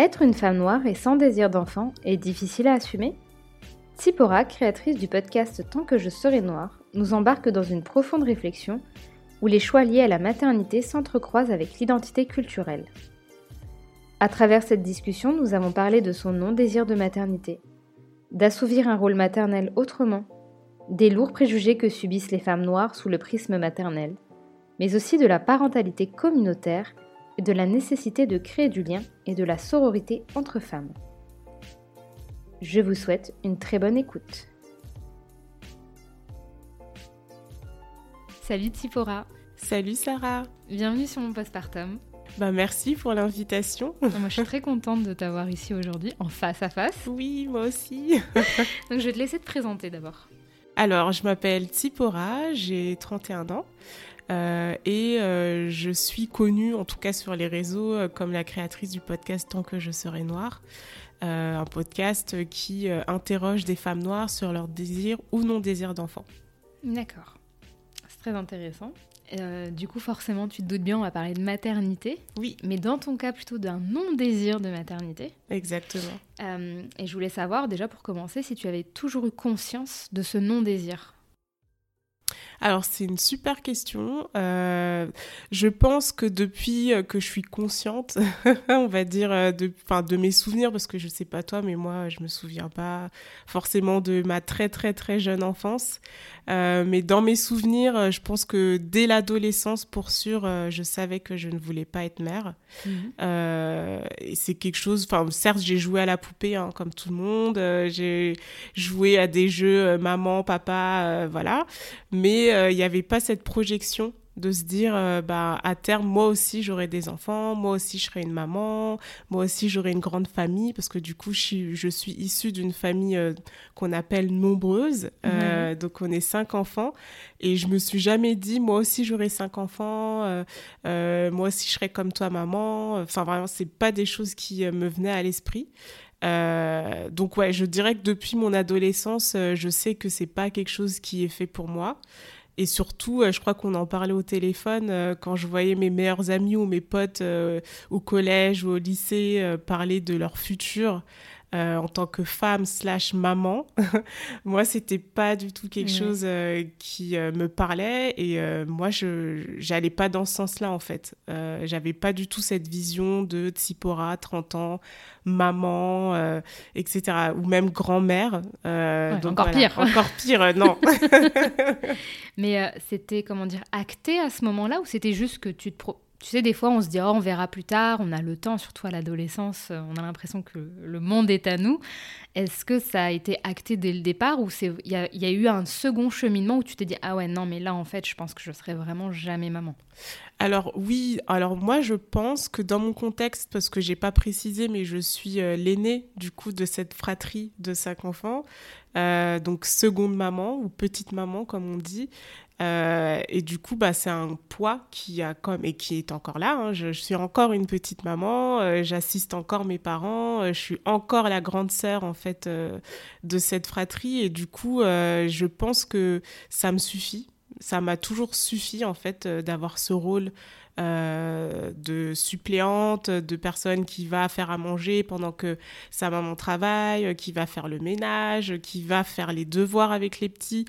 Être une femme noire et sans désir d'enfant est difficile à assumer Tsipora, créatrice du podcast Tant que je serai noire, nous embarque dans une profonde réflexion où les choix liés à la maternité s'entrecroisent avec l'identité culturelle. À travers cette discussion, nous avons parlé de son non-désir de maternité, d'assouvir un rôle maternel autrement, des lourds préjugés que subissent les femmes noires sous le prisme maternel, mais aussi de la parentalité communautaire de la nécessité de créer du lien et de la sororité entre femmes. Je vous souhaite une très bonne écoute. Salut Tsipora. Salut Sarah. Bienvenue sur mon postpartum. Bah merci pour l'invitation. Moi je suis très contente de t'avoir ici aujourd'hui en face à face. Oui, moi aussi. Donc je vais te laisser te présenter d'abord. Alors, je m'appelle Tsipora, j'ai 31 ans. Euh, et euh, je suis connue, en tout cas sur les réseaux, euh, comme la créatrice du podcast Tant que je serai noire. Un podcast qui interroge des femmes noires sur leur désir ou non désir d'enfant. D'accord, c'est très intéressant. Du coup, forcément, tu te doutes bien, on va parler de maternité. Oui. Mais dans ton cas, plutôt d'un non-désir de maternité. Exactement. Et je voulais savoir, déjà pour commencer, si tu avais toujours eu conscience de ce non-désir. Alors c'est une super question. Euh, je pense que depuis euh, que je suis consciente, on va dire euh, de, de mes souvenirs, parce que je sais pas toi, mais moi je me souviens pas forcément de ma très très très jeune enfance. Euh, mais dans mes souvenirs, je pense que dès l'adolescence, pour sûr, je savais que je ne voulais pas être mère. Mmh. et c'est quelque chose. Enfin, certes, j'ai joué à la poupée hein, comme tout le monde. j'ai joué à des jeux maman, papa, voilà. Mais il n'y avait pas cette projection de se dire euh, bah à terme moi aussi j'aurai des enfants moi aussi je serai une maman moi aussi j'aurai une grande famille parce que du coup je suis, je suis issue d'une famille euh, qu'on appelle nombreuse euh, donc on est cinq enfants et je me suis jamais dit moi aussi j'aurai cinq enfants euh, euh, moi aussi je serai comme toi maman enfin vraiment c'est pas des choses qui me venaient à l'esprit euh, donc ouais, je dirais que depuis mon adolescence, je sais que c'est pas quelque chose qui est fait pour moi. Et surtout, euh, je crois qu'on en parlait au téléphone euh, quand je voyais mes meilleurs amis ou mes potes euh, au collège ou au lycée parler de leur futur. Euh, en tant que femme slash maman, moi c'était pas du tout quelque chose euh, qui euh, me parlait et moi je j'allais pas dans ce sens-là en fait. J'avais pas du tout cette vision de Tsipora, 30 ans, maman, etc. ou même grand-mère. Ouais, encore voilà. pire. Encore pire, non. Mais c'était comment dire acté à ce moment-là ou c'était juste que tu te pro tu sais, des fois, on se dit, oh, on verra plus tard, on a le temps, surtout à l'adolescence, euh, on a l'impression que le monde est à nous. Est-ce que ça a été acté dès le départ ou il y, a eu un second cheminement où tu t'es dit, ah ouais, non, mais là, en fait, je pense que je serai vraiment jamais maman? Alors oui, alors moi je pense que dans mon contexte, parce que j'ai pas précisé, mais je suis euh, l'aînée du coup de cette fratrie de cinq enfants, euh, donc seconde maman ou petite maman comme on dit, euh, et du coup, bah, c'est un poids qui a comme et qui est encore là. Hein. Je, suis encore une petite maman. Euh, J'assiste encore mes parents. Euh, je suis encore la grande sœur en fait de cette fratrie. Et du coup, je pense que ça me suffit. Ça m'a toujours suffi en fait d'avoir ce rôle euh, de suppléante, de personne qui va faire à manger pendant que sa maman travaille, qui va faire le ménage, qui va faire les devoirs avec les petits.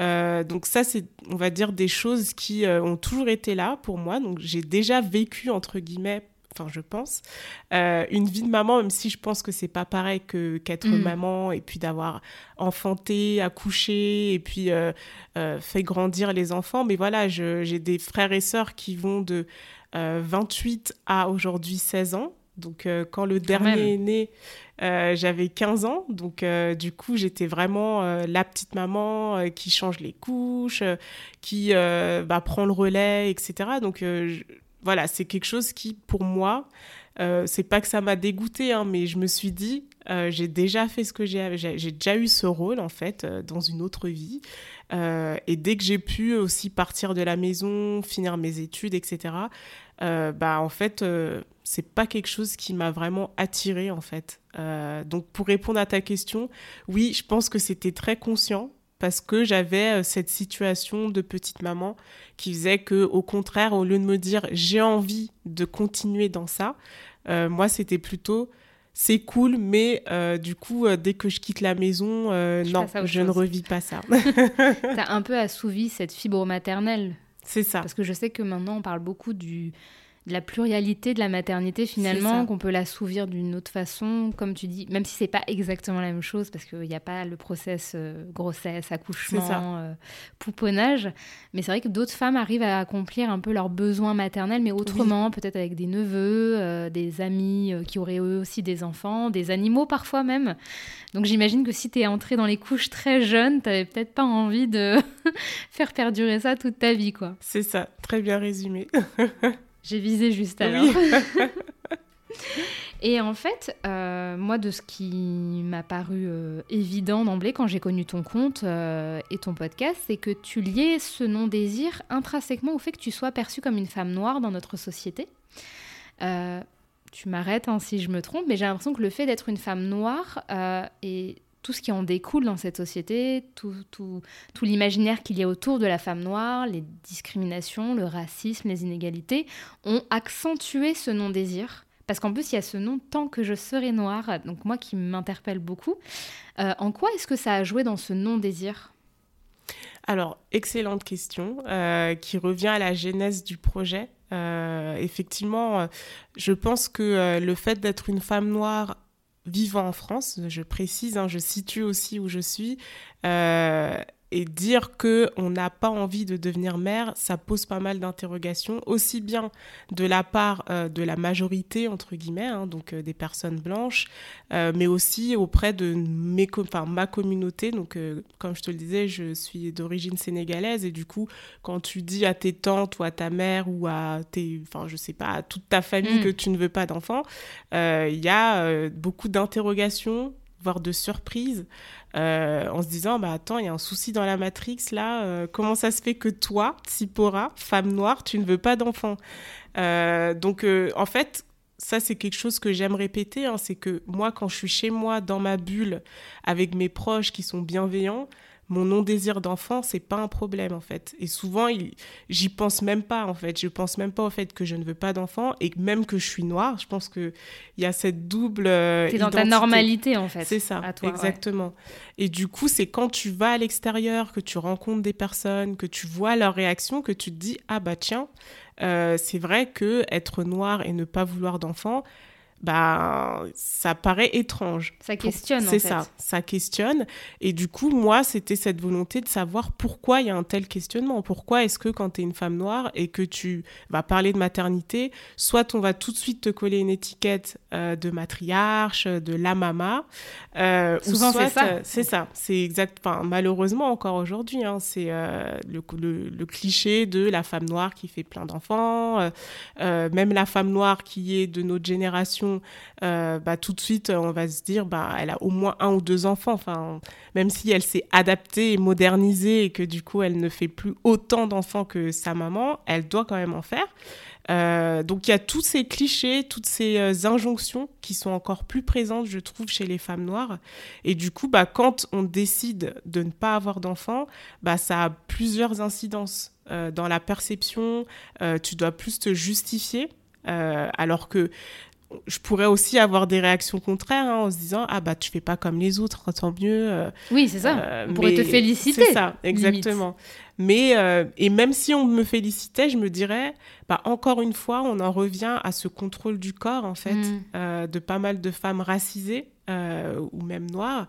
Euh, donc ça, c'est, on va dire, des choses qui euh, ont toujours été là pour moi. Donc j'ai déjà vécu, entre guillemets, enfin je pense, une vie de maman, même si je pense que c'est pas pareil que qu'être mm. maman et puis d'avoir enfanté, accouché et puis fait grandir les enfants. Mais voilà, j'ai des frères et sœurs qui vont de 28 à aujourd'hui 16 ans. Donc quand le dernier est né, euh, j'avais 15 ans, donc euh, du coup j'étais vraiment euh, la petite maman qui change les couches, qui bah, prend le relais, etc. Donc voilà, c'est quelque chose qui pour moi, c'est pas que ça m'a dégoûté, hein, mais je me suis dit, j'ai déjà fait ce que j'ai, j'ai déjà eu ce rôle en fait dans une autre vie. et dès que j'ai pu aussi partir de la maison, finir mes études, etc., bah en fait c'est pas quelque chose qui m'a vraiment attiré en fait. Euh, donc pour répondre à ta question, oui, je pense que c'était très conscient parce que j'avais euh, cette situation de petite maman qui faisait que au contraire, au lieu de me dire j'ai envie de continuer dans ça, euh, moi c'était plutôt c'est cool, mais du coup, dès que je quitte la maison, non, je ne revis pas ça. T'as un peu assouvi cette fibre maternelle. C'est ça. Parce que je sais que maintenant, on parle beaucoup du, de la pluralité de la maternité finalement, qu'on peut l'assouvir d'une autre façon, comme tu dis, même si c'est pas exactement la même chose parce qu'il n'y a pas le process euh, grossesse, accouchement, euh, pouponnage. Mais c'est vrai que d'autres femmes arrivent à accomplir un peu leurs besoins maternels, mais autrement, peut-être avec des neveux, euh, des amis qui auraient eux aussi des enfants, des animaux parfois même. Donc j'imagine que si tu es entrée dans les couches très jeune, tu n'avais peut-être pas envie de faire perdurer ça toute ta vie, quoi. C'est ça, très bien résumé. J'ai visé juste alors. Et en fait, euh, moi, de ce qui m'a paru euh, évident d'emblée quand j'ai connu ton compte euh, et ton podcast, c'est que tu liais ce non-désir intrinsèquement au fait que tu sois perçue comme une femme noire dans notre société. tu m'arrêtes hein, si je me trompe, mais j'ai l'impression que le fait d'être une femme noire est tout ce qui en découle dans cette société, tout, tout, tout l'imaginaire qu'il y a autour de la femme noire, les discriminations, le racisme, les inégalités, ont accentué ce non-désir. Parce qu'en plus, il y a ce nom tant que je serai noire, donc moi qui m'interpelle beaucoup. Euh, en quoi est-ce que ça a joué dans ce non-désir? Alors, excellente question, euh, qui revient à la genèse du projet. Euh, effectivement, je pense que le fait d'être une femme noire vivant en France, je précise, hein, je situe aussi où je suis, euh, et dire que on n'a pas envie de devenir mère, ça pose pas mal d'interrogations, aussi bien de la part euh, de la majorité entre guillemets, hein, donc euh, des personnes blanches, euh, mais aussi auprès de mes, enfin, ma communauté. Donc, comme je te le disais, je suis d'origine sénégalaise et du coup, quand tu dis à tes tantes ou à ta mère ou à tes, enfin, je sais pas, à toute ta famille mm. que tu ne veux pas d'enfants, il y a beaucoup d'interrogations voire de surprise, euh, en se disant bah attends, il y a un souci dans la Matrix là, euh, comment ça se fait que toi, Tsipora, femme noire, tu ne veux pas d'enfant? Euh, Donc en fait, ça c'est quelque chose que j'aime répéter, hein, c'est que moi quand je suis chez moi dans ma bulle avec mes proches qui sont bienveillants, mon non-désir d'enfant, c'est pas un problème en fait. Et souvent, j'y pense même pas en fait. Je pense même pas au fait que je ne veux pas d'enfant et même que je suis noire. Je pense qu'il y a cette double. Euh, c'est dans ta normalité en fait. C'est ça, exactement. Et du coup, c'est quand tu vas à l'extérieur, que tu rencontres des personnes, que tu vois leurs réactions, que tu te dis ah bah tiens, euh, c'est vrai que être noire et ne pas vouloir d'enfant, bah, ça paraît étrange. Ça questionne. C'est ça, ça questionne. Et du coup, moi, c'était cette volonté de savoir pourquoi il y a un tel questionnement. Pourquoi est-ce que quand tu es une femme noire et que tu vas parler de maternité, soit on va tout de suite te coller une étiquette euh, de matriarche, de la mama. Euh, Souvent, c'est ça. c'est ça. C'est exact. Enfin, malheureusement, encore aujourd'hui, hein, c'est euh, le, le, cliché de la femme noire qui fait plein d'enfants. même la femme noire qui est de notre génération euh, bah, tout de suite, on va se dire, bah, elle a au moins un ou deux enfants. Enfin, même si elle s'est adaptée et modernisée et que du coup, elle ne fait plus autant d'enfants que sa maman, elle doit quand même en faire. Euh, donc il y a tous ces clichés, toutes ces euh, injonctions qui sont encore plus présentes, je trouve, chez les femmes noires. Et du coup, bah, quand on décide de ne pas avoir d'enfants, bah, ça a plusieurs incidences. dans la perception, tu dois plus te justifier, alors que je pourrais aussi avoir des réactions contraires hein, en se disant ah bah tu fais pas comme les autres tant mieux oui c'est ça. on pourrait te féliciter c'est ça exactement. Mais et même si on me félicitait je me dirais bah encore une fois on en revient à ce contrôle du corps en fait mm. de pas mal de femmes racisées ou même noires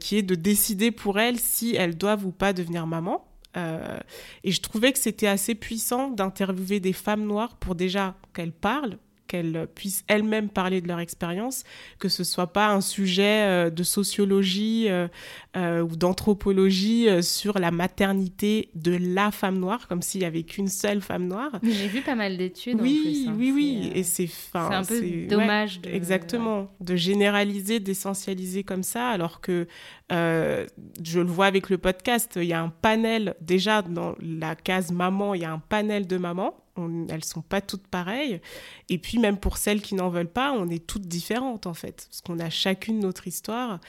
qui est de décider pour elles si elles doivent ou pas devenir maman. Euh, et je trouvais que c'était assez puissant d'interviewer des femmes noires pour déjà qu'elles parlent, qu'elles puissent elles-mêmes parler de leur expérience, que ce soit pas un sujet euh, de sociologie euh, euh, ou d'anthropologie sur la maternité de la femme noire, comme s'il y avait qu'une seule femme noire. J'ai vu pas mal d'études. Oui, en plus, oui, oui, et c'est c'est un peu dommage. de... Exactement, de généraliser, d'essentialiser comme ça, alors que je le vois avec le podcast, il y a un panel déjà dans la case maman, il y a un panel de mamans on, elles sont pas toutes pareilles. Et puis même pour celles qui n'en veulent pas, on est toutes différentes en fait, parce qu'on a chacune notre histoire.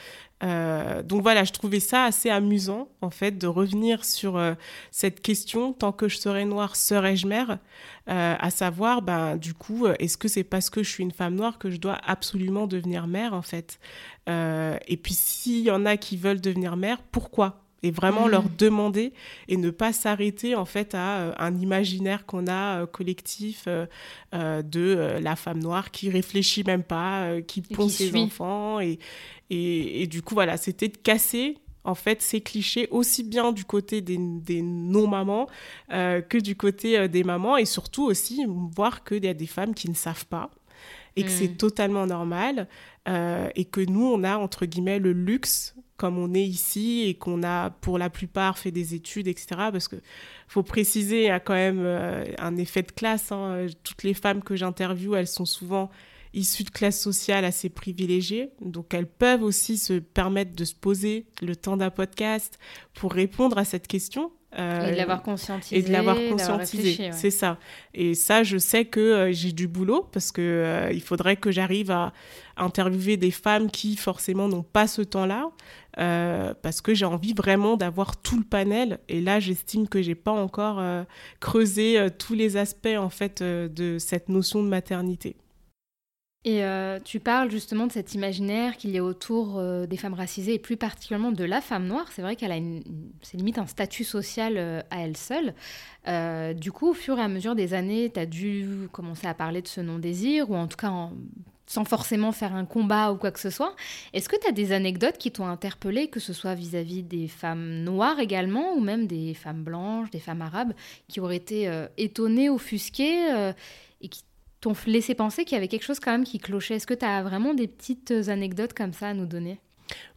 Euh, donc voilà, je trouvais ça assez amusant en fait de revenir sur euh, cette question. Tant que je serais noire, serais-je mère? Euh, À savoir, ben du coup, est-ce que c'est parce que je suis une femme noire que je dois absolument devenir mère en fait? Et puis s'il y en a qui veulent devenir mère, pourquoi? Et vraiment leur mm. demander et ne pas s'arrêter en fait à euh, un imaginaire qu'on a euh, collectif euh, de la femme noire qui réfléchit même pas, qui pond ses enfants et, et, du coup voilà c'était de casser en fait ces clichés aussi bien du côté des, des non-mamans que du côté des mamans et surtout aussi voir qu'il y a des femmes qui ne savent pas et que c'est mm. totalement normal et que nous on a entre guillemets le luxe comme on est ici et qu'on a pour la plupart fait des études, etc. Parce que faut préciser, il y a quand même euh, un effet de classe. Hein. Toutes les femmes que j'interviewe, elles sont souvent issues de classes sociales assez privilégiées. Donc elles peuvent aussi se permettre de se poser le temps d'un podcast pour répondre à cette question. Euh, et de l'avoir conscientisé. Et de l'avoir conscientisé, c'est ça. Et ça, je sais que euh, j'ai du boulot parce que il faudrait que j'arrive à interviewer des femmes qui forcément n'ont pas ce temps-là. Euh, parce que j'ai envie vraiment d'avoir tout le panel. Et là, j'estime que j'ai pas encore euh, creusé euh, tous les aspects en fait de cette notion de maternité. Et tu parles justement de cet imaginaire qu'il y a autour des femmes racisées et plus particulièrement de la femme noire. C'est vrai qu'elle a une, c'est limite un statut social à elle seule. du coup, au fur et à mesure des années, tu as dû commencer à parler de ce non-désir ou en tout cas en sans forcément faire un combat ou quoi que ce soit. Est-ce que tu as des anecdotes qui t'ont interpellé, que ce soit vis-à-vis des femmes noires également, ou même des femmes blanches, des femmes arabes, qui auraient été euh, étonnées, offusquées, euh, et qui t'ont laissé penser qu'il y avait quelque chose quand même qui clochait? Est-ce que tu as vraiment des petites anecdotes comme ça à nous donner?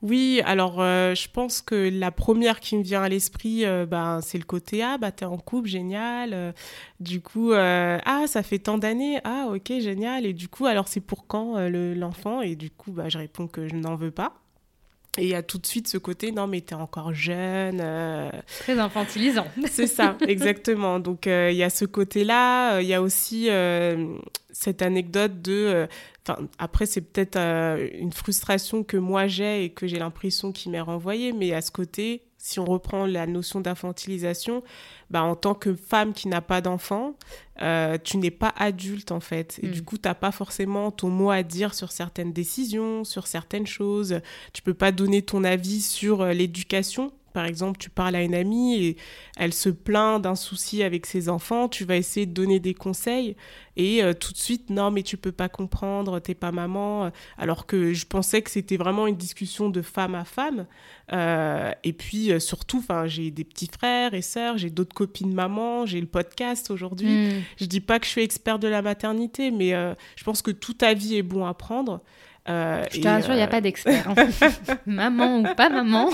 Oui, alors euh, je pense que la première qui me vient à l'esprit, euh, ben, c'est le côté Ah, bah t'es en couple, génial. Euh, du coup, Ah, ça fait tant d'années, ah, ok, génial. Et du coup, alors c'est pour quand l'enfant? Et du coup, bah, je réponds que je n'en veux pas. Et il y a tout de suite ce côté, non, mais t'es encore jeune. Très infantilisant. c'est ça, exactement. Donc il y a ce côté-là. Il y a aussi cette anecdote de après, c'est peut-être euh, une frustration que moi j'ai et que j'ai l'impression qu'il m'est renvoyée, mais à ce côté, si on reprend la notion d'infantilisation, bah, en tant que femme qui n'a pas d'enfant, euh, tu n'es pas adulte en fait. Et du mm. coup, tu n'as pas forcément ton mot à dire sur certaines décisions, sur certaines choses. Tu peux pas donner ton avis sur euh, l'éducation par exemple, tu parles à une amie et elle se plaint d'un souci avec ses enfants, tu vas essayer de donner des conseils et euh, tout de suite, non, mais tu peux pas comprendre, t'es pas maman. Alors que je pensais que c'était vraiment une discussion de femme à femme. Euh, et puis euh, surtout, j'ai des petits frères et sœurs, j'ai d'autres copines maman, j'ai le podcast aujourd'hui. Hmm. Je dis pas que je suis expert de la maternité, mais je pense que toute ta vie est bon à prendre. Euh, je te rassure, il n'y a pas d'expert. Hein. maman ou pas maman,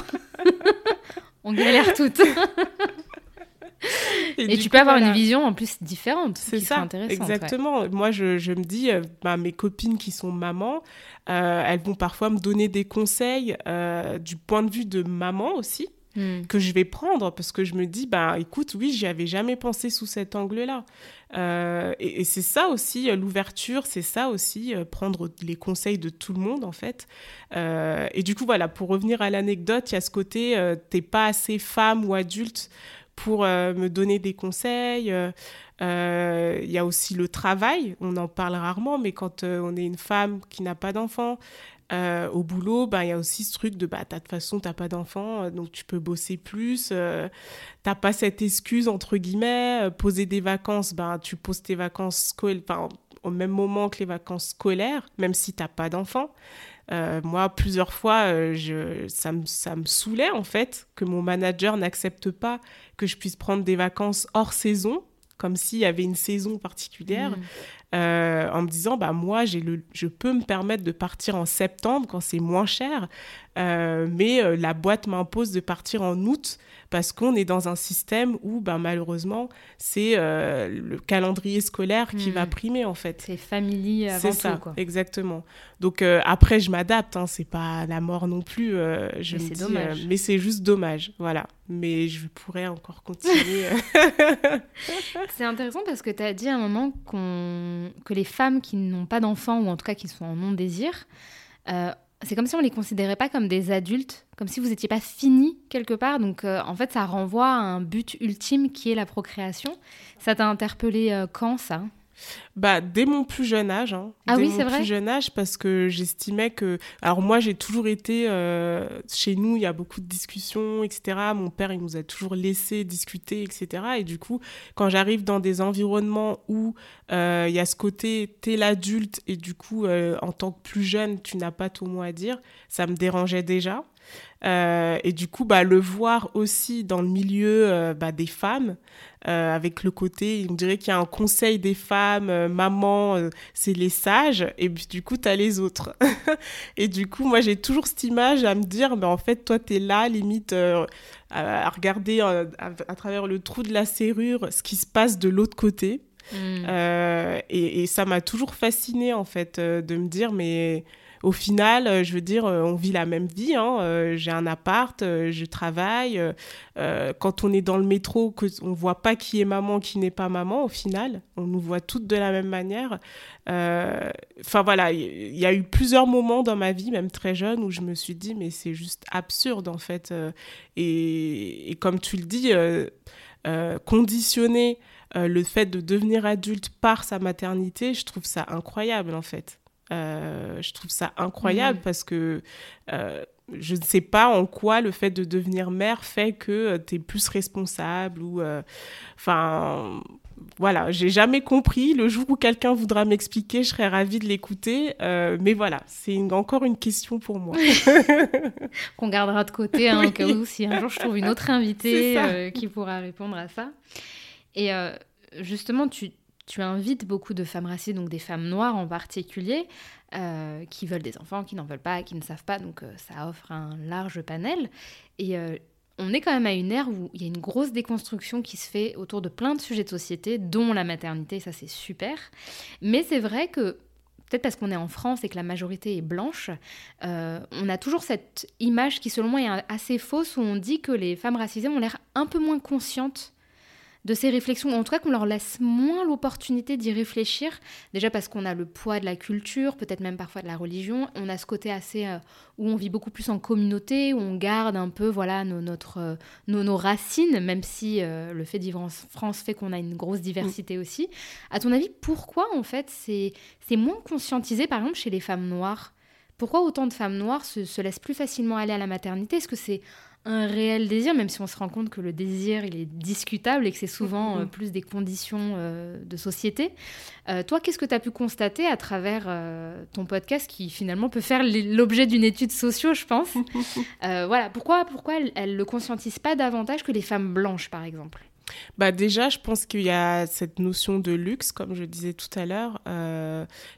on galère toutes. Et, tu peux avoir une vision en plus différente. C'est ça, exactement. Moi, je, je, me dis, euh, bah, mes copines qui sont mamans, euh, elles vont parfois me donner des conseils du point de vue de maman aussi. Hmm. que je vais prendre parce que je me dis bah écoute oui j'y avais jamais pensé sous cet angle là euh, et, c'est ça aussi, euh, l'ouverture, c'est ça aussi, euh, prendre les conseils de tout le monde en fait. et du coup, voilà, pour revenir à l'anecdote, il y a ce côté, t'es pas assez femme ou adulte pour me donner des conseils. Il y a aussi le travail, on en parle rarement, mais quand on est une femme qui n'a pas d'enfant, euh, au boulot, ben, il y a aussi ce truc de bah, de toute façon, tu n'as pas d'enfant, euh, donc tu peux bosser plus. Euh, tu n'as pas cette excuse, entre guillemets, poser des vacances, ben, tu poses tes vacances au même moment que les vacances scolaires, même si tu n'as pas d'enfant. moi, plusieurs fois, je, ça, me, ça me saoulait en fait que mon manager n'accepte pas que je puisse prendre des vacances hors saison comme s'il y avait une saison particulière. Mmh. Euh, en me disant bah moi j'ai le je peux me permettre de partir en septembre quand c'est moins cher euh, mais euh, la boîte m'impose de partir en août parce qu'on est dans un système où ben, malheureusement c'est le calendrier scolaire qui va hmm. primer en fait. C'est familier avant c'est ça quoi. exactement. Donc après je m'adapte hein, c'est pas la mort non plus je mais c'est dommage. mais c'est juste dommage voilà. Mais je pourrais encore continuer. C'est intéressant parce que tu as dit à un moment qu'on que les femmes qui n'ont pas d'enfants, ou en tout cas qui sont en non-désir, euh, c'est comme si on les considérait pas comme des adultes, comme si vous n'étiez pas fini quelque part. Donc euh, en fait, ça renvoie à un but ultime qui est la procréation. Ça t'a interpellé euh, quand ça? Bah, dès mon plus jeune âge. Hein. Ah dès oui, c'est vrai. plus jeune âge, parce que j'estimais que. Alors, moi, j'ai toujours été. Euh, chez nous, il y a beaucoup de discussions, etc. Mon père, il nous a toujours laissé discuter, etc. Et du coup, quand j'arrive dans des environnements où euh, il y a ce côté, t'es l'adulte, et du coup, euh, en tant que plus jeune, tu n'as pas ton mot à dire, ça me dérangeait déjà. Euh, et du coup, bah, le voir aussi dans le milieu euh, bah, des femmes, euh, avec le côté, on dirait qu'il y a un conseil des femmes, maman, c'est les sages, et puis du coup, tu as les autres. et du coup, moi, j'ai toujours cette image à me dire, mais en fait, toi, tu es là, limite, à, regarder à, travers le trou de la serrure ce qui se passe de l'autre côté. Mm. Et, et, ça m'a toujours fascinée, en fait, de me dire, mais au final, euh, je veux dire, euh, on vit la même vie. Hein. Euh, j'ai un appart, je travaille. quand on est dans le métro, on voit pas qui est maman, qui n'est pas maman. Au final, on nous voit toutes de la même manière. Enfin voilà, il y, a eu plusieurs moments dans ma vie, même très jeune, où je me suis dit, mais c'est juste absurde en fait. Et, comme tu le dis, conditionner le fait de devenir adulte par sa maternité, je trouve ça incroyable en fait. Euh, je trouve ça incroyable parce que euh, je ne sais pas en quoi le fait de devenir mère fait que euh, tu es plus responsable ou enfin voilà, j'ai jamais compris. Le jour où quelqu'un voudra m'expliquer, je serais ravie de l'écouter. mais voilà, c'est encore une question pour moi. Qu'on gardera de côté, hein, au cas où si un jour je trouve une autre invitée qui pourra répondre à ça. Et justement, tu, tu invites beaucoup de femmes racisées, donc des femmes noires en particulier, euh, qui veulent des enfants, qui n'en veulent pas, qui ne savent pas, donc euh, ça offre un large panel. Et euh, on est quand même à une ère où il y a une grosse déconstruction qui se fait autour de plein de sujets de société, dont la maternité, ça c'est super. Mais c'est vrai que peut-être parce qu'on est en France et que la majorité est blanche, on a toujours cette image qui selon moi est assez fausse où on dit que les femmes racisées ont l'air un peu moins conscientes de ces réflexions, en tout cas qu'on leur laisse moins l'opportunité d'y réfléchir, déjà parce qu'on a le poids de la culture, peut-être même parfois de la religion, on a ce côté assez euh, où on vit beaucoup plus en communauté, où on garde un peu voilà nos, notre, euh, nos, racines, même si euh, le fait de vivre en France fait qu'on a une grosse diversité aussi. À ton avis, pourquoi en fait c'est moins conscientisé par exemple chez les femmes noires? Pourquoi autant de femmes noires se, se laissent plus facilement aller à la maternité? Est-ce que c'est un réel désir, même si on se rend compte que le désir, il est discutable et que c'est souvent euh, plus des conditions euh, de société. Euh, toi, qu'est-ce que tu as pu constater à travers ton podcast qui finalement peut faire l'objet d'une étude socio, je pense? Voilà, pourquoi, pourquoi elle ne le conscientise pas davantage que les femmes blanches, par exemple? Bah déjà, je pense qu'il y a cette notion de luxe, comme je disais tout à l'heure.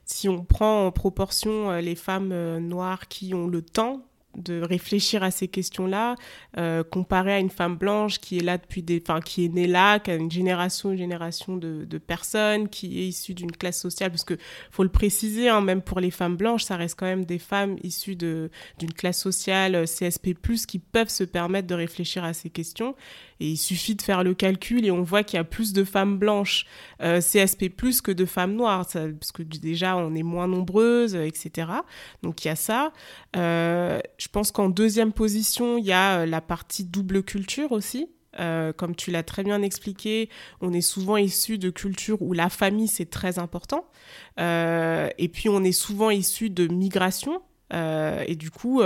si on prend en proportion les femmes noires qui ont le temps de réfléchir à ces questions-là, euh, comparé à une femme blanche qui est là depuis des, enfin, qui est née là, qui a une génération, une génération de, de personnes, qui est issue d'une classe sociale, parce que faut le préciser, hein, même pour les femmes blanches, ça reste quand même des femmes issues d'une classe sociale euh, CSP+, qui peuvent se permettre de réfléchir à ces questions. Et il suffit de faire le calcul et on voit qu'il y a plus de femmes blanches euh, CSP+, que de femmes noires, parce que déjà on est moins nombreuses, etc. Donc il y a ça. Euh, je pense qu'en deuxième position, il y a euh, la partie double culture aussi. Euh, comme tu l'as très bien expliqué, on est souvent issu de cultures où la famille, c'est très important. Euh, et puis, on est souvent issu de migration. Euh, et du coup,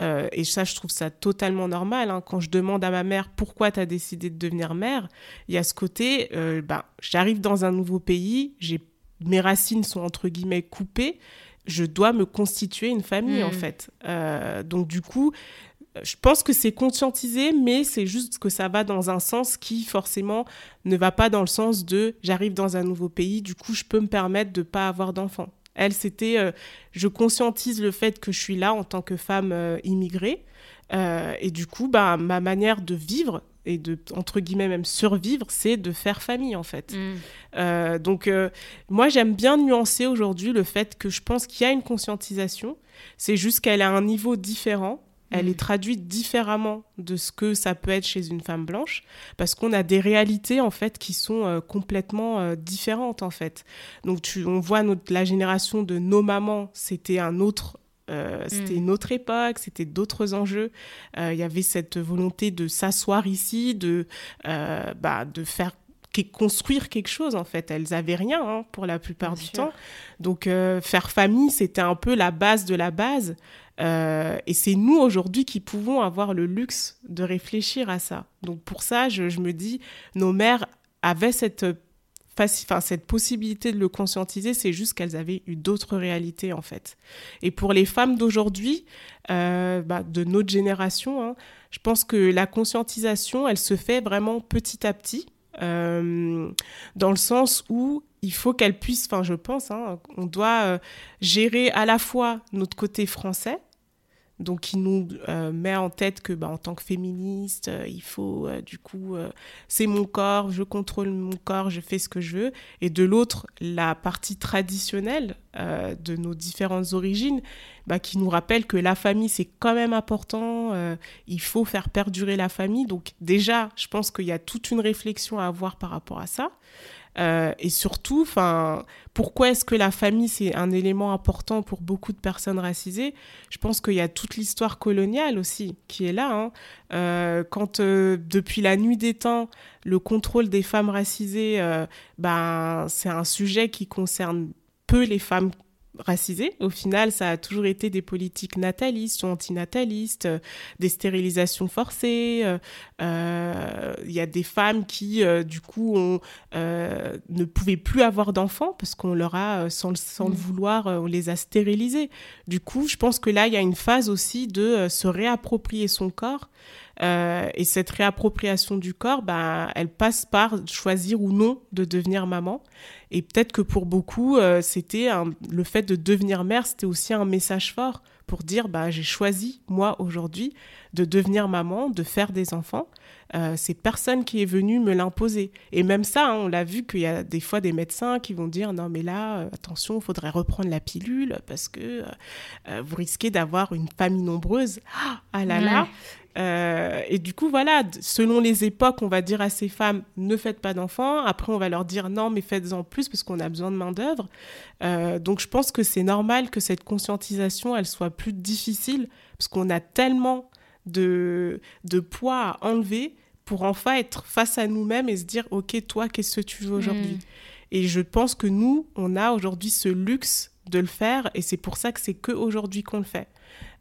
et ça, je trouve ça totalement normal. Hein. Quand je demande à ma mère pourquoi tu as décidé de devenir mère, il y a ce côté, bah, j'arrive dans un nouveau pays, mes racines sont entre guillemets coupées, je dois me constituer une famille en hmm. fait. donc du coup, je pense que c'est conscientisé, mais c'est juste que ça va dans un sens qui forcément ne va pas dans le sens de j'arrive dans un nouveau pays, du coup je peux me permettre de ne pas avoir d'enfants. Elle, c'était euh, je conscientise le fait que je suis là en tant que femme euh, immigrée. Euh, et du coup, bah, ma manière de vivre et de, entre guillemets, même survivre, c'est de faire famille, en fait. Mm. donc, moi, j'aime bien nuancer aujourd'hui le fait que je pense qu'il y a une conscientisation. C'est juste qu'elle a un niveau différent elle est mm. traduite différemment de ce que ça peut être chez une femme blanche, parce qu'on a des réalités en fait qui sont euh, complètement euh, différentes en fait. Donc on voit notre, la génération de nos mamans, c'était un autre euh, c'était mm. une autre époque, c'était d'autres enjeux. Il y avait cette volonté de s'asseoir ici, de, bah, de faire construire quelque chose en fait. Elles avaient rien hein, pour la plupart du temps. Donc faire famille, c'était un peu la base de la base. Euh, et c'est nous aujourd'hui qui pouvons avoir le luxe de réfléchir à ça. Donc pour ça, je, me dis, nos mères avaient cette, possibilité de le conscientiser, c'est juste qu'elles avaient eu d'autres réalités en fait. Et pour les femmes d'aujourd'hui, euh, bah, de notre génération, hein, je pense que la conscientisation, elle se fait vraiment petit à petit. Euh, dans le sens où il faut qu'elle puisse, enfin je pense, hein, on doit gérer à la fois notre côté français, donc il nous euh, met en tête que bah, en tant que féministe, euh, il faut du coup, c'est mon corps, je contrôle mon corps, je fais ce que je veux, et de l'autre la partie traditionnelle de nos différentes origines, bah, qui nous rappelle que la famille c'est quand même important, il faut faire perdurer la famille. Donc déjà, je pense qu'il y a toute une réflexion à avoir par rapport à ça. Euh, et surtout, pourquoi est-ce que la famille c'est un élément important pour beaucoup de personnes racisées? Je pense qu'il y a toute l'histoire coloniale aussi qui est là. Hein. Euh, quand euh, depuis la nuit des temps, le contrôle des femmes racisées, ben c'est un sujet qui concerne peu les femmes racisés. Au final, ça a toujours été des politiques natalistes ou antinatalistes, euh, des stérilisations forcées. Euh, euh, il y a des femmes qui, du coup, ont, ne pouvaient plus avoir d'enfants parce qu'on leur a, sans, sans le mm. vouloir, on les a stérilisées. Du coup, je pense que là, il y a une phase aussi de se réapproprier son corps. Et cette réappropriation du corps, bah, elle passe par choisir ou non de devenir maman. Et peut-être que pour beaucoup, euh, c'était le fait de devenir mère, c'était aussi un message fort pour dire bah, j'ai choisi, moi, aujourd'hui, de devenir maman, de faire des enfants. Euh, c'est personne qui est venu me l'imposer. Et même ça, hein, on l'a vu qu'il y a des fois des médecins qui vont dire non mais là, euh, attention, il faudrait reprendre la pilule parce que vous risquez d'avoir une famille nombreuse. Ah là là. Euh, et du coup, voilà, selon les époques, on va dire à ces femmes, ne faites pas d'enfants. Après, on va leur dire, non, mais faites-en plus parce qu'on a besoin de main-d'œuvre. Euh, donc, je pense que c'est normal que cette conscientisation, elle soit plus difficile parce qu'on a tellement de, de poids à enlever pour enfin être face à nous-mêmes et se dire, OK, toi, qu'est-ce que tu veux aujourd'hui? Mm. Et je pense que nous, on a aujourd'hui ce luxe de le faire et c'est pour ça que c'est que aujourd'hui qu'on le fait.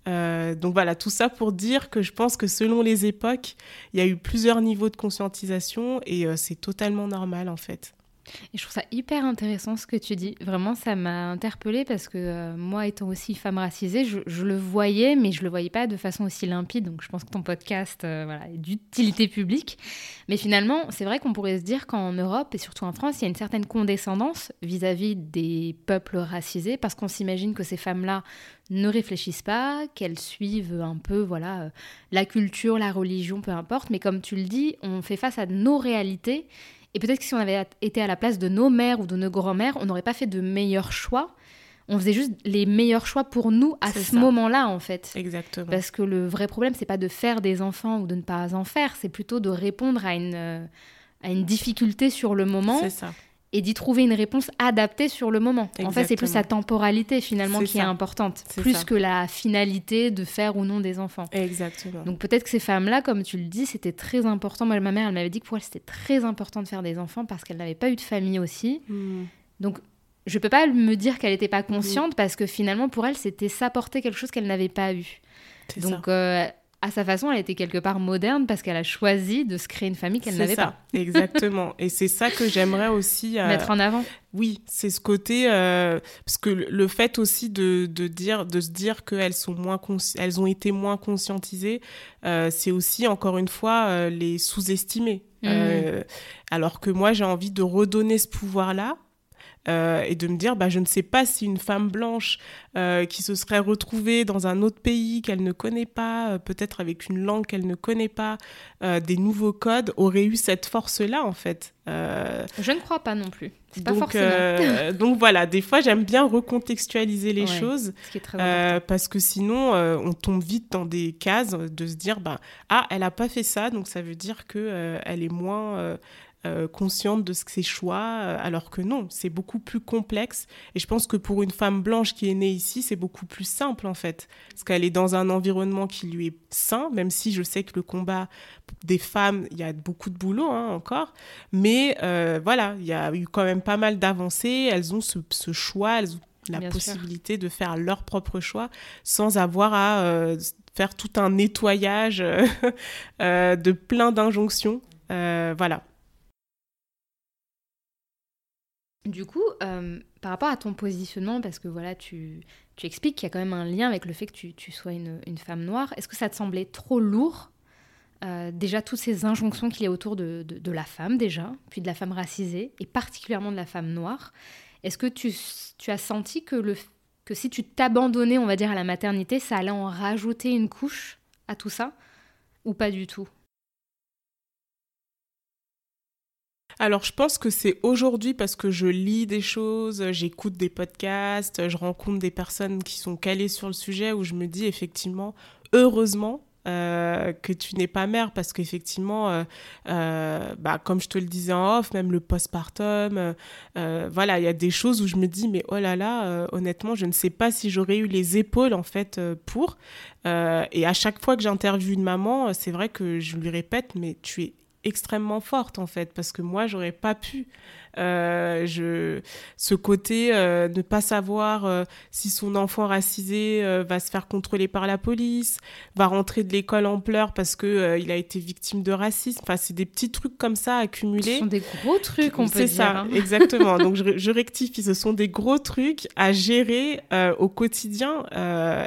Euh, donc voilà, tout ça pour dire que je pense que selon les époques, il y a eu plusieurs niveaux de conscientisation et euh, c'est totalement normal en fait. Et je trouve ça hyper intéressant ce que tu dis. Vraiment, ça m'a interpellée parce que euh, moi, étant aussi femme racisée, je, le voyais, mais je le voyais pas de façon aussi limpide. Donc, je pense que ton podcast euh, voilà, est d'utilité publique. Mais finalement, c'est vrai qu'on pourrait se dire qu'en Europe et surtout en France, il y a une certaine condescendance vis-à-vis des peuples racisés parce qu'on s'imagine que ces femmes-là ne réfléchissent pas, qu'elles suivent un peu voilà euh, la culture, la religion, peu importe. Mais comme tu le dis, on fait face à nos réalités et peut-être que si on avait été à la place de nos mères ou de nos grands-mères, on n'aurait pas fait de meilleurs choix. On faisait juste les meilleurs choix pour nous à ce moment-là, en fait. Exactement. Parce que le vrai problème, c'est pas de faire des enfants ou de ne pas en faire, c'est plutôt de répondre à une, à une difficulté sur le moment. C'est ça. Et d'y trouver une réponse adaptée sur le moment. En fait, c'est plus sa temporalité finalement qui est importante, plus que la finalité de faire ou non des enfants. Exactement. Donc peut-être que ces femmes-là, comme tu le dis, c'était très important. Moi, ma mère, elle m'avait dit que pour elle, c'était très important de faire des enfants parce qu'elle n'avait pas eu de famille aussi. Hmm. Donc je peux pas me dire qu'elle n'était pas consciente parce que finalement, pour elle, c'était s'apporter quelque chose qu'elle n'avait pas eu. Donc, euh, à sa façon, elle était quelque part moderne parce qu'elle a choisi de se créer une famille qu'elle n'avait pas. Exactement. Et c'est ça que j'aimerais aussi euh, mettre en avant. Oui, c'est ce côté euh, parce que le fait aussi de, de, dire de se dire qu'elles sont moins elles ont été moins conscientisées, euh, c'est aussi encore une fois les sous-estimer. Mmh. alors que moi j'ai envie de redonner ce pouvoir là euh, et de me dire, bah, je ne sais pas si une femme blanche euh, qui se serait retrouvée dans un autre pays qu'elle ne connaît pas, euh, peut-être avec une langue qu'elle ne connaît pas, des nouveaux codes, aurait eu cette force-là, en fait. Je ne crois pas non plus. C'est pas forcément. donc voilà, des fois, j'aime bien recontextualiser les choses. parce que sinon, on tombe vite dans des cases de se dire, bah, ah, elle n'a pas fait ça, donc ça veut dire qu'elle elle est moins euh, consciente de ses choix, euh, alors que non, c'est beaucoup plus complexe. Et je pense que pour une femme blanche qui est née ici, c'est beaucoup plus simple en fait, parce qu'elle est dans un environnement qui lui est sain, même si je sais que le combat des femmes, il y a beaucoup de boulot hein, encore, mais euh, voilà, il y a eu quand même pas mal d'avancées. Elles ont ce, choix, elles ont la possibilité de faire leur propre choix sans avoir à faire tout un nettoyage de plein d'injonctions. voilà. Du coup, euh, par rapport à ton positionnement, parce que voilà, tu, tu expliques qu'il y a quand même un lien avec le fait que tu, tu sois une, une, femme noire, est-ce que ça te semblait trop lourd euh, Déjà, toutes ces injonctions qu'il y a autour de, de, la femme, déjà, puis de la femme racisée, et particulièrement de la femme noire? Est-ce que tu, tu, as senti que, le, que si tu t'abandonnais, on va dire, à la maternité, ça allait en rajouter une couche à tout ça? Ou pas du tout? Alors, je pense que c'est aujourd'hui parce que je lis des choses, j'écoute des podcasts, je rencontre des personnes qui sont calées sur le sujet où je me dis effectivement, heureusement, euh, que tu n'es pas mère parce qu'effectivement, euh, euh, bah, comme je te le disais en off, même le postpartum, voilà, il y a des choses où je me dis mais oh là là, honnêtement, je ne sais pas si j'aurais eu les épaules en fait pour. et à chaque fois que j'interviewe une maman, c'est vrai que je lui répète mais tu es extrêmement forte en fait parce que moi j'aurais pas pu euh, je ce côté euh, ne pas savoir euh, si son enfant racisé va se faire contrôler par la police va rentrer de l'école en pleurs parce que il a été victime de racisme. Enfin c'est des petits trucs comme ça accumulés. Ce sont des gros trucs on peut dire c'est ça hein. exactement. Donc je, je, rectifie. Ce sont des gros trucs à gérer au quotidien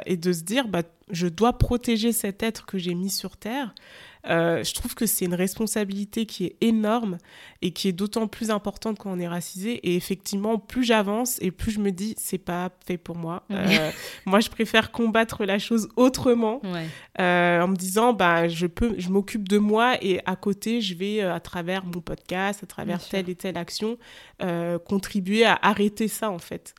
et de se dire bah je dois protéger cet être que j'ai mis sur terre euh, je trouve que c'est une responsabilité qui est énorme et qui est d'autant plus importante quand on est racisé. Et effectivement, plus j'avance et plus je me dis, c'est pas fait pour moi. Euh, moi, je préfère combattre la chose autrement, euh, en me disant, bah, je peux, je m'occupe de moi et à côté, je vais, à travers mon podcast, à travers telle et telle action, contribuer à arrêter ça, en fait.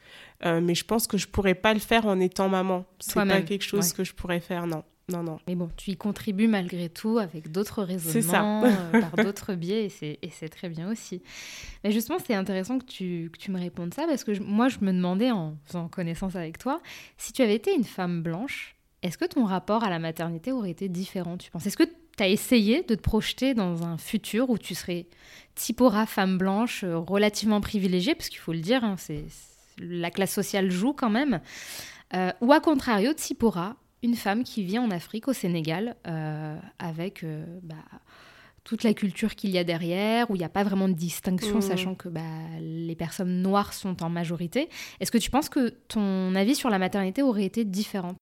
mais je pense que je pourrais pas le faire en étant maman. C'est pas quelque chose que je pourrais faire, non non, non. Mais bon, tu y contribues malgré tout avec d'autres raisonnements, euh, par d'autres biais, et c'est très bien aussi. Mais justement, c'est intéressant que tu, que tu, me répondes ça, parce que moi, je me demandais, en faisant connaissance avec toi, si tu avais été une femme blanche, est-ce que ton rapport à la maternité aurait été différent, tu penses? Est-ce que tu as essayé de te projeter dans un futur où tu serais typora femme blanche, euh, relativement privilégiée, parce qu'il faut le dire, hein, c'est la classe sociale joue quand même, euh, ou à contrario, typora une femme qui vit en Afrique, au Sénégal, euh, avec euh, bah, toute la culture qu'il y a derrière, où il n'y a pas vraiment de distinction, mmh. sachant que bah, les personnes noires sont en majorité. Est-ce que tu penses que ton avis sur la maternité aurait été différent?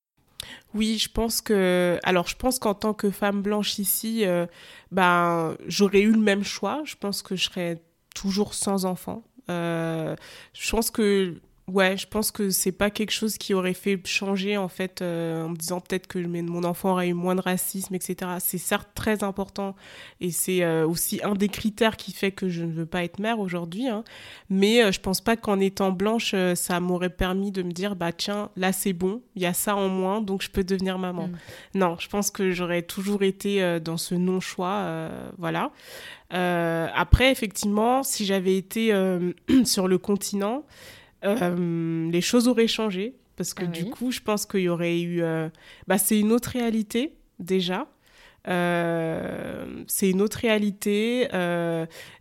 Oui, je pense que. Alors, je pense qu'en tant que femme blanche ici, euh, ben, j'aurais eu le même choix. Je pense que je serais toujours sans enfant. je pense que Ouais, je pense que c'est pas quelque chose qui aurait fait changer en fait euh, en me disant peut-être que mon enfant aurait eu moins de racisme, etc. C'est certes très important et c'est euh, aussi un des critères qui fait que je ne veux pas être mère aujourd'hui. Hein. Mais euh, je pense pas qu'en étant blanche, ça m'aurait permis de me dire bah tiens là c'est bon, il y a ça en moins donc je peux devenir maman. Mm. Non, je pense que j'aurais toujours été dans ce non choix, voilà. après effectivement, si j'avais été sur le continent euh, les choses auraient changé. Parce que ah du coup, je pense qu'il y aurait eu. Euh, bah, c'est une autre réalité, déjà. Euh, c'est une autre réalité,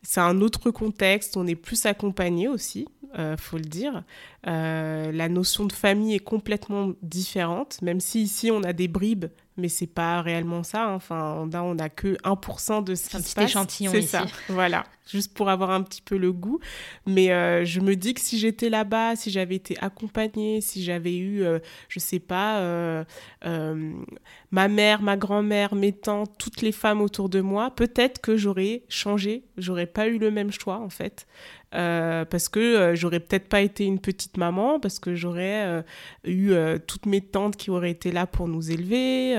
c'est un autre contexte, on est plus accompagné aussi, faut le dire. la notion de famille est complètement différente, même si ici on a des bribes mais c'est pas réellement ça. Hein. Enfin, là, on n'a que 1% de ce qui un se petit échantillon C'est ça, voilà, juste pour avoir un petit peu le goût. Mais euh, je me dis que si j'étais là-bas, si j'avais été accompagnée, si j'avais eu, euh, je sais pas, euh, ma mère, ma grand-mère, mes tantes, toutes les femmes autour de moi, peut-être que j'aurais changé, j'aurais pas eu le même choix en fait. Euh, parce que euh, j'aurais peut-être pas été une petite maman, parce que j'aurais euh, eu toutes mes tantes qui auraient été là pour nous élever.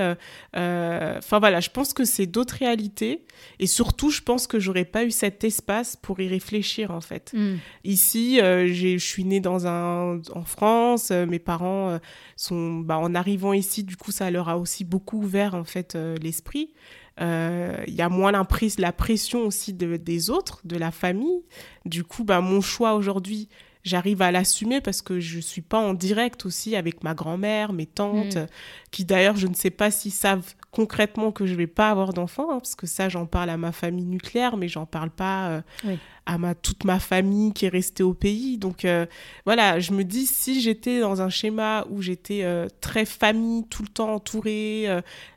Enfin voilà, je pense que c'est d'autres réalités. Et surtout, je pense que j'aurais pas eu cet espace pour y réfléchir en fait. Mm. Ici, je suis née dans un, en France, mes parents sont, bah, en arrivant ici, du coup, ça leur a aussi beaucoup ouvert en fait l'esprit. Il euh, y a moins la pression aussi de, des autres, de la famille. Du coup, bah, mon choix aujourd'hui, j'arrive à l'assumer parce que je suis pas en direct aussi avec ma grand-mère, mes tantes, mm. qui d'ailleurs, je ne sais pas s'ils savent concrètement que je vais pas avoir d'enfants, hein, parce que ça, j'en parle à ma famille nucléaire, mais j'en parle pas euh, à ma, toute ma famille qui est restée au pays. Donc euh, voilà, je me dis, si j'étais dans un schéma où j'étais très famille, tout le temps entourée,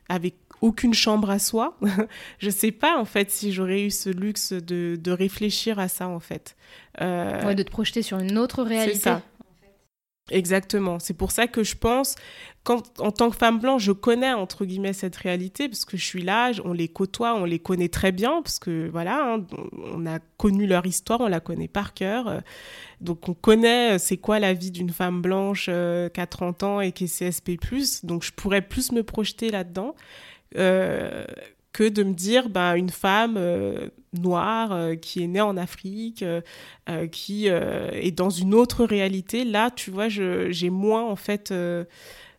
avec aucune chambre à soi. je sais pas en fait si j'aurais eu ce luxe de, de, réfléchir à ça en fait. Euh... de te projeter sur une autre réalité. C'est ça. Exactement. C'est pour ça que je pense, quand, en tant que femme blanche, je connais entre guillemets cette réalité parce que je suis là, on les côtoie, on les connaît très bien parce que voilà, hein, on a connu leur histoire, on la connaît par cœur. Donc on connaît euh, c'est quoi la vie d'une femme blanche euh, qui a 30 ans et qui est CSP+. Donc je pourrais plus me projeter là-dedans. Euh, que de me dire bah, une femme euh, noire euh, qui est née en Afrique, qui est dans une autre réalité, là, tu vois, j'ai moins en fait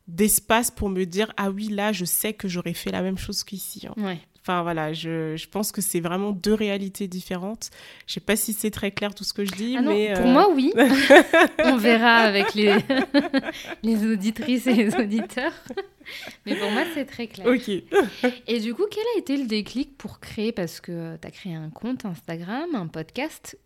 d'espace pour me dire ah oui, là, je sais que j'aurais fait la même chose qu'ici. Hein. Enfin voilà, je, je pense que c'est vraiment deux réalités différentes. Je sais pas si c'est très clair tout ce que je dis, ah mais pour moi oui. On verra avec les les auditrices et les auditeurs. Mais pour moi, c'est très clair. Ok. Et du coup, quel a été le déclic pour créer? Parce que tu as créé un compte Instagram, un podcast.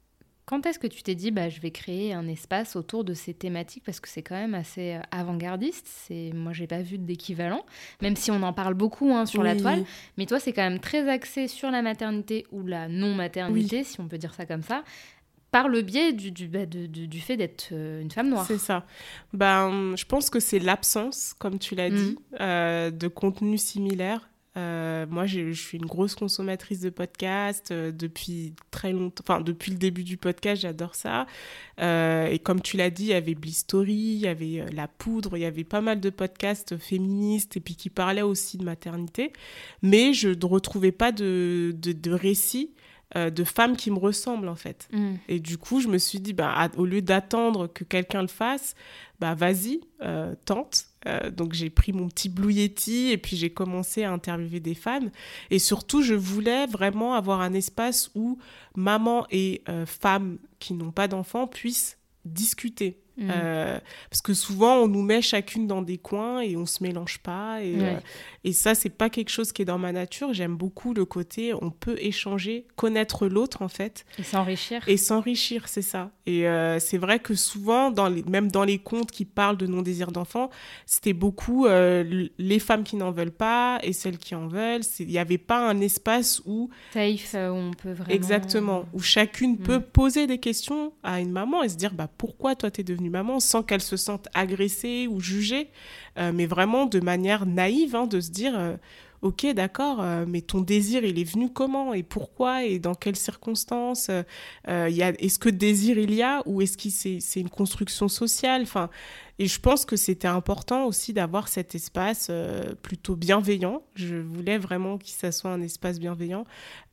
Quand est-ce que tu t'es dit, bah, je vais créer un espace autour de ces thématiques? Parce que c'est quand même assez euh, avant-gardiste. C'est moi, j'ai pas vu d'équivalent, même si on en parle beaucoup hein, sur la toile. Mais toi, c'est quand même très axé sur la maternité ou la non-maternité, si on peut dire ça comme ça par le biais du, du, bah, du, fait d'être euh, une femme noire. C'est ça. Ben, je pense que c'est l'absence, comme tu l'as dit, mm. euh, de contenu similaire. Euh, moi, je suis une grosse consommatrice de podcasts depuis très longtemps. Enfin, depuis le début du podcast, j'adore ça. et comme tu l'as dit, il y avait Blistory, il y avait La Poudre, il y avait pas mal de podcasts féministes et puis qui parlaient aussi de maternité. Mais je ne retrouvais pas de, de, de récits euh, de femmes qui me ressemblent en fait. Mm. Et du coup, je me suis dit, bah, au lieu d'attendre que quelqu'un le fasse, bah vas-y, euh, tente. Euh, donc j'ai pris mon petit Blue et puis j'ai commencé à interviewer des femmes. Et surtout, je voulais vraiment avoir un espace où maman et femmes qui n'ont pas d'enfants puissent discuter. Mm. Euh, parce que souvent, on nous met chacune dans des coins et on se mélange pas. Et, euh, et ça, c'est pas quelque chose qui est dans ma nature. J'aime beaucoup le côté on peut échanger, connaître l'autre en fait. Et s'enrichir. Et s'enrichir, c'est ça. Et euh, c'est vrai que souvent, dans les, même dans les contes qui parlent de non-désir d'enfant, c'était beaucoup les femmes qui n'en veulent pas et celles qui en veulent. Il n'y avait pas un espace où. Safe, où on peut vraiment. Exactement. Où chacune mm. peut poser des questions à une maman et se dire bah, pourquoi toi, tu es maman sans qu'elle se sente agressée ou jugée, euh, mais vraiment de manière naïve, hein, de se dire, euh, ok, d'accord, euh, mais ton désir, il est venu comment et pourquoi et dans quelles circonstances euh, Est-ce que désir il y a ou est-ce que c'est une construction sociale? Enfin, et je pense que c'était important aussi d'avoir cet espace euh, plutôt bienveillant. Je voulais vraiment que ça soit un espace bienveillant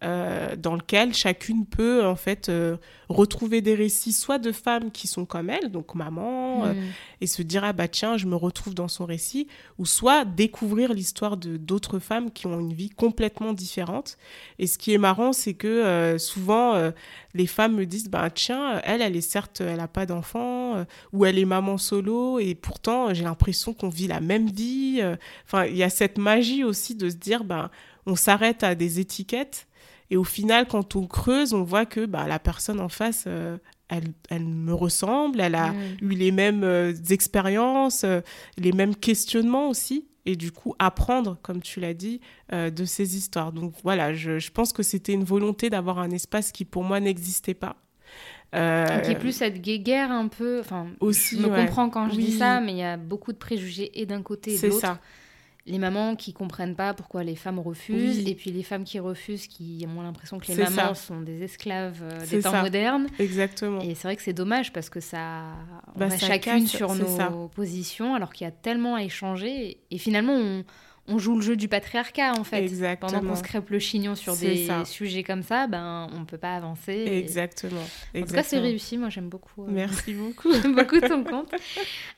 euh, dans lequel chacune peut en fait euh, retrouver des récits soit de femmes qui sont comme elle, donc maman, mm. et se dire ah bah tiens je me retrouve dans son récit, ou soit découvrir l'histoire de d'autres femmes qui ont une vie complètement différente. Et ce qui est marrant c'est que souvent les femmes me disent bah tiens elle elle est certes elle a pas d'enfant ou elle est maman solo et pourtant j'ai l'impression qu'on vit la même vie. Euh, enfin, il y a cette magie aussi de se dire, ben, on s'arrête à des étiquettes et au final, quand on creuse, on voit que bah, la personne en face, euh, elle, elle, me ressemble, elle a mm. eu les mêmes euh, expériences, les mêmes questionnements aussi. Et du coup, apprendre, comme tu l'as dit, de ces histoires. Donc voilà, je, je pense que c'était une volonté d'avoir un espace qui pour moi n'existait pas. Euh... Qui est plus cette guéguerre un peu. Enfin, aussi, je me comprends quand je dis ça, mais il y a beaucoup de préjugés et d'un côté et de l'autre. Les mamans qui comprennent pas pourquoi les femmes refusent, et puis les femmes qui refusent, qui ont l'impression que les mamans sont des esclaves euh, des temps modernes. Exactement. Et c'est vrai que c'est dommage parce que ça, on bah, chacune sur nos positions, alors qu'il y a tellement à échanger. Et finalement, on, on joue le jeu du patriarcat en fait. Exactement. Pendant qu'on se crêpe le chignon sur des sujets comme ça, ben on peut pas avancer. Exactement. En tout cas, c'est réussi. Moi, j'aime beaucoup. Euh, Merci beaucoup. j'aime beaucoup ton compte.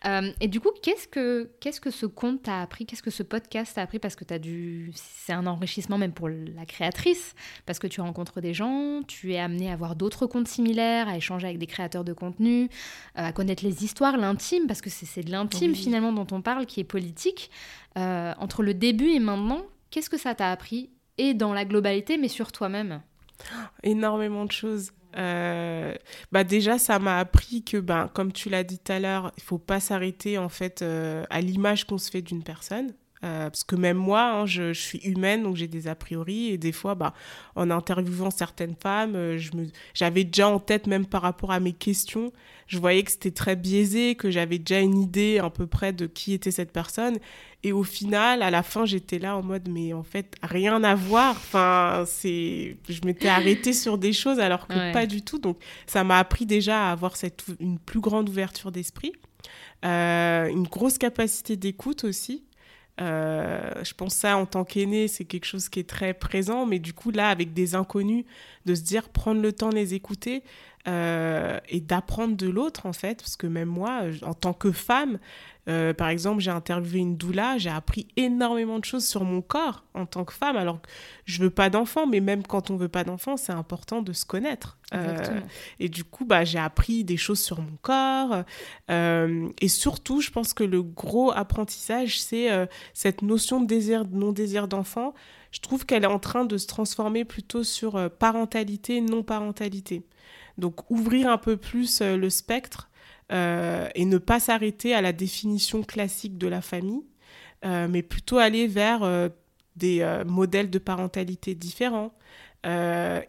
Euh, et du coup, qu'est-ce que qu'est-ce que ce compte t'a appris? Qu'est-ce que ce podcast t'a appris? Parce que as dû, c'est un enrichissement même pour la créatrice, parce que tu rencontres des gens, tu es amené à voir d'autres comptes similaires, à échanger avec des créateurs de contenu, euh, à connaître les histoires, l'intime, parce que c'est de l'intime finalement dont on parle, qui est politique. Euh, entre le début et maintenant, qu'est-ce que ça t'a appris Et dans la globalité, mais sur toi-même Énormément de choses. Euh, bah déjà, ça m'a appris que, ben, comme tu l'as dit tout à l'heure, il faut pas s'arrêter en fait euh, à l'image qu'on se fait d'une personne. Parce que même moi, hein, je, suis humaine, donc j'ai des a priori. Et des fois, bah, en interviewant certaines femmes, j'avais déjà en tête, même par rapport à mes questions, je voyais que c'était très biaisé, que j'avais déjà une idée à peu près de qui était cette personne. Et au final, à la fin, j'étais là en mode, mais en fait, rien à voir. Enfin, c'est, je m'étais arrêtée sur des choses alors que pas du tout. Donc, ça m'a appris déjà à avoir cette, une plus grande ouverture d'esprit, euh, une grosse capacité d'écoute aussi. Euh, je pense ça en tant qu'aîné, c'est quelque chose qui est très présent, mais du coup là, avec des inconnus, de se dire prendre le temps de les écouter euh, et d'apprendre de l'autre en fait, parce que même moi, en tant que femme, euh, par exemple, j'ai interviewé une doula, j'ai appris énormément de choses sur mon corps en tant que femme. Alors, je veux pas d'enfant, mais même quand on veut pas d'enfant, c'est important de se connaître. Euh, et du coup, bah, j'ai appris des choses sur mon corps. Euh, et surtout, je pense que le gros apprentissage, c'est cette notion de désir, non-désir d'enfant. Je trouve qu'elle est en train de se transformer plutôt sur parentalité, non-parentalité. Donc, ouvrir un peu plus le spectre euh, et ne pas s'arrêter à la définition classique de la famille, euh, mais plutôt aller vers euh, des modèles de parentalité différents,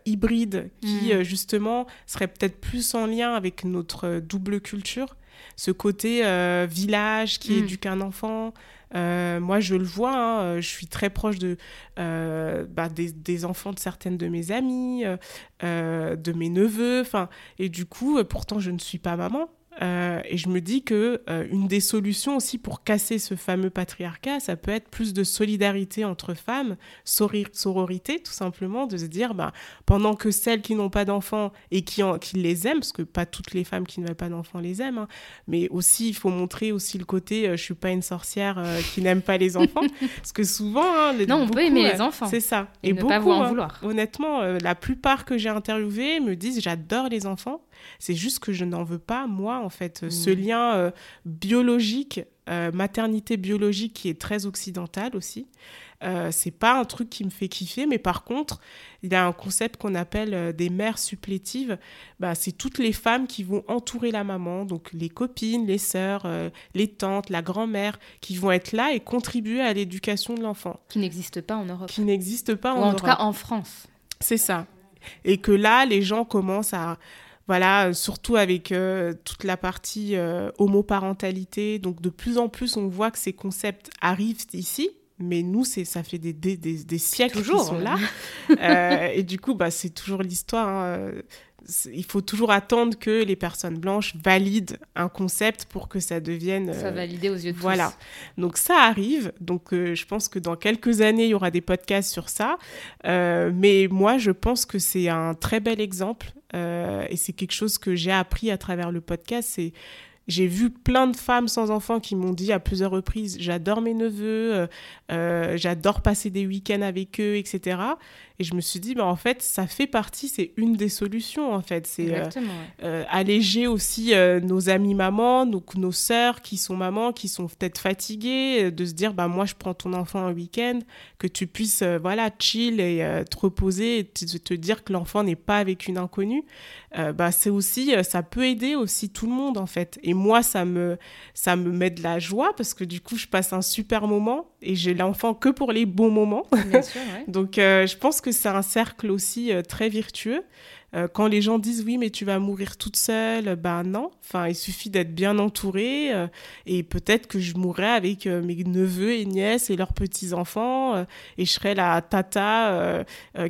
hybrides, qui mm. justement seraient peut-être plus en lien avec notre double culture, ce côté village qui mm. éduque un enfant. moi, je le vois, hein, je suis très proche de, bah, des, des, enfants de certaines de mes amies, de mes neveux, et du coup, pourtant, je ne suis pas maman, euh, et je me dis que euh, une des solutions aussi pour casser ce fameux patriarcat, ça peut être plus de solidarité entre femmes, sororité tout simplement, de se dire bah, pendant que celles qui n'ont pas d'enfants et qui, qui les aiment, parce que pas toutes les femmes qui n'ont pas d'enfants les aiment, hein, mais aussi il faut montrer aussi le côté euh, je suis pas une sorcière qui n'aime pas les enfants, parce que souvent hein, les, non on peut aimer les enfants, c'est ça, et, ne pas en vouloir. honnêtement, la plupart que j'ai interviewés me disent j'adore les enfants c'est juste que je n'en veux pas, moi, en fait. Ce mm. lien euh, biologique, euh, maternité biologique qui est très occidental aussi. Euh, c'est pas un truc qui me fait kiffer, mais par contre, il y a un concept qu'on appelle euh, des mères supplétives. Bah, c'est toutes les femmes qui vont entourer la maman, donc les copines, les sœurs, les tantes, la grand-mère, qui vont être là et contribuer à l'éducation de l'enfant. Qui n'existe pas en Europe. Qui n'existe pas en, Europe. En tout cas en France. C'est ça. Et que là, les gens commencent à, voilà, surtout avec euh, toute la partie euh, homoparentalité. Donc de plus en plus, on voit que ces concepts arrivent ici. mais nous, c'est ça fait des, des, des, siècles qu'ils sont là. euh, et du coup, bah, c'est toujours l'histoire. Hein. Il faut toujours attendre que les personnes blanches valident un concept pour que ça devienne. Ça validé aux yeux de voilà. tous. Voilà. Donc ça arrive. Donc euh, je pense que dans quelques années, il y aura des podcasts sur ça. Euh, mais moi, je pense que c'est un très bel exemple. Euh, et c'est quelque chose que j'ai appris à travers le podcast. C'est j'ai vu plein de femmes sans enfants qui m'ont dit à plusieurs reprises j'adore mes neveux, euh, euh, j'adore passer des week-ends avec eux, etc. Et je me suis dit, bah, en fait, ça fait partie, c'est une des solutions, en fait. C'est euh, euh alléger aussi euh, nos amis mamans, donc nos sœurs qui sont mamans, qui sont peut-être fatiguées, de se dire, bah, moi, je prends ton enfant un week-end, que tu puisses, voilà, chill et te reposer et te, te dire que l'enfant n'est pas avec une inconnue. bah, c'est aussi, ça peut aider aussi tout le monde, en fait. Et moi, ça me, ça me met de la joie parce que du coup, je passe un super moment et j'ai l'enfant que pour les bons moments. Bien sûr, ouais. donc, je pense que c'est un cercle aussi euh, très vertueux. Euh, quand les gens disent oui, mais tu vas mourir toute seule, ben non. Enfin, il suffit d'être bien entouré euh, et peut-être que je mourrai avec mes neveux et nièces et leurs petits enfants et je serai la tata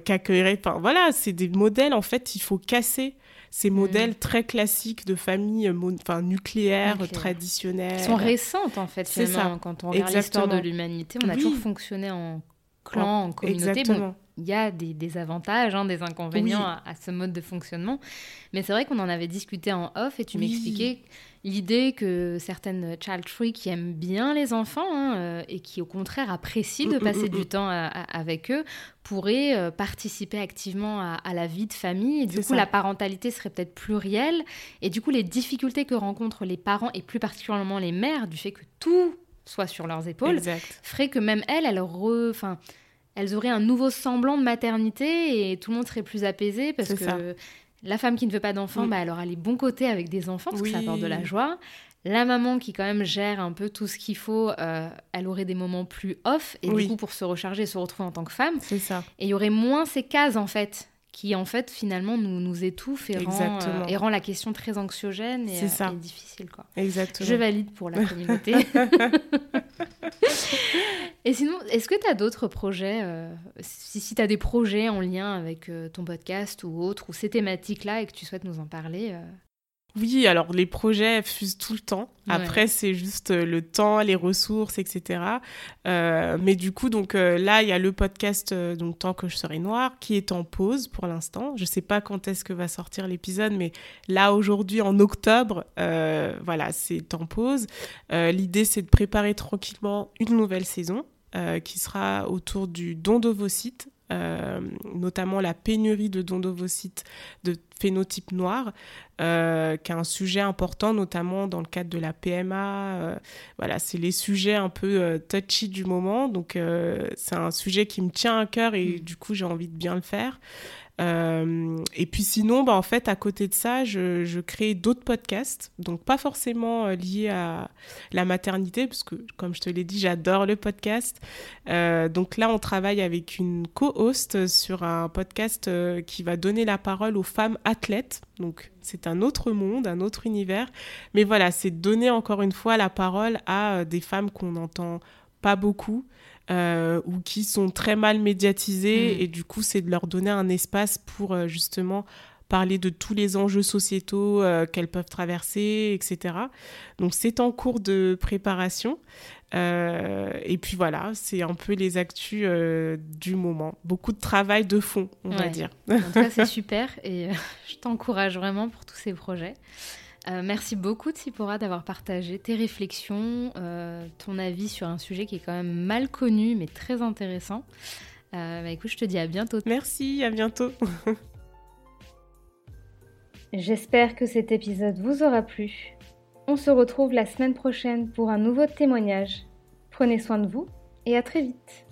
qui accueillerait. Enfin, voilà, c'est des modèles en fait. Il faut casser ces mm. modèles très classiques de famille enfin, nucléaire, okay. traditionnelle. Qui sont récentes en fait, finalement. Quand on regarde l'histoire de l'humanité, on a oui. toujours fonctionné en clan, en communauté. Exactement. Bon, il y a des, des avantages, hein, des inconvénients Oui. à, à ce mode de fonctionnement. Mais c'est vrai qu'on en avait discuté en off et tu Oui. m'expliquais l'idée que certaines child free qui aiment bien les enfants hein, euh, et qui au contraire apprécient de passer du temps à- à- avec eux pourraient euh, participer activement à, à la vie de famille. Et du coup, ça. la parentalité serait peut-être plurielle. Et du coup, les difficultés que rencontrent les parents et plus particulièrement les mères du fait que tout soit sur leurs épaules ferait que même elles, elles, re... enfin, elles auraient un nouveau semblant de maternité et tout le monde serait plus apaisé parce que ça. la femme qui ne veut pas d'enfants, Mm. bah, elle aura les bons côtés avec des enfants parce que ça Oui. apporte de la joie. La maman qui quand même gère un peu tout ce qu'il faut, euh, elle aurait des moments plus off et Oui. du coup pour se recharger, se retrouver en tant que femme. C'est ça. Et il y aurait moins ces cases en fait qui en fait finalement nous, nous étouffent et rend, euh, et rend la question très anxiogène et, C'est euh, ça. et difficile quoi. Exactement. Je valide pour la communauté. Et sinon, est-ce que tu as d'autres projets euh, Si, si tu as des projets en lien avec euh, ton podcast ou autre, ou ces thématiques-là et que tu souhaites nous en parler euh, Oui, alors les projets fusent tout le temps. Ouais. Après, c'est juste euh, le temps, les ressources, etc. Euh, mais du coup, donc euh, là, il y a le podcast euh, donc Tant que je serai noire qui est en pause pour l'instant. Je sais pas quand est-ce que va sortir l'épisode, mais là aujourd'hui en octobre, euh, voilà, c'est en pause. Euh, L'idée, c'est de préparer tranquillement une nouvelle saison euh, qui sera autour du don d'ovocytes. Euh, notamment la pénurie de dons d'ovocytes de phénotype noir, euh, qui est un sujet important, notamment dans le cadre de la PMA. Euh, voilà, c'est les sujets un peu touchy du moment. Donc, c'est un sujet qui me tient à cœur et Mm. du coup, j'ai envie de bien le faire. Euh, et puis sinon, bah, en fait, à côté de ça, je, crée d'autres podcasts, donc pas forcément euh, liés à la maternité, parce que comme je te l'ai dit, j'adore le podcast. Euh, donc là, on travaille avec une co-host sur un podcast qui va donner la parole aux femmes athlètes. Donc c'est un autre monde, un autre univers. Mais voilà, c'est donner encore une fois la parole à des femmes qu'on n'entend pas beaucoup. euh, ou qui sont très mal médiatisées Mm. et du coup c'est de leur donner un espace pour euh, justement parler de tous les enjeux sociétaux euh, qu'elles peuvent traverser, etc. Donc c'est en cours de préparation. Euh, et puis voilà, c'est un peu les actus euh, du moment. Beaucoup de travail de fond, on va dire. En tout cas, c'est super et je t'encourage vraiment pour tous ces projets. Euh, merci beaucoup, Tsipora, d'avoir partagé tes réflexions, euh, ton avis sur un sujet qui est quand même mal connu mais très intéressant. Euh, bah, écoute, je te dis à bientôt. Merci, à bientôt. J'espère que cet épisode vous aura plu. On se retrouve la semaine prochaine pour un nouveau témoignage. Prenez soin de vous et à très vite.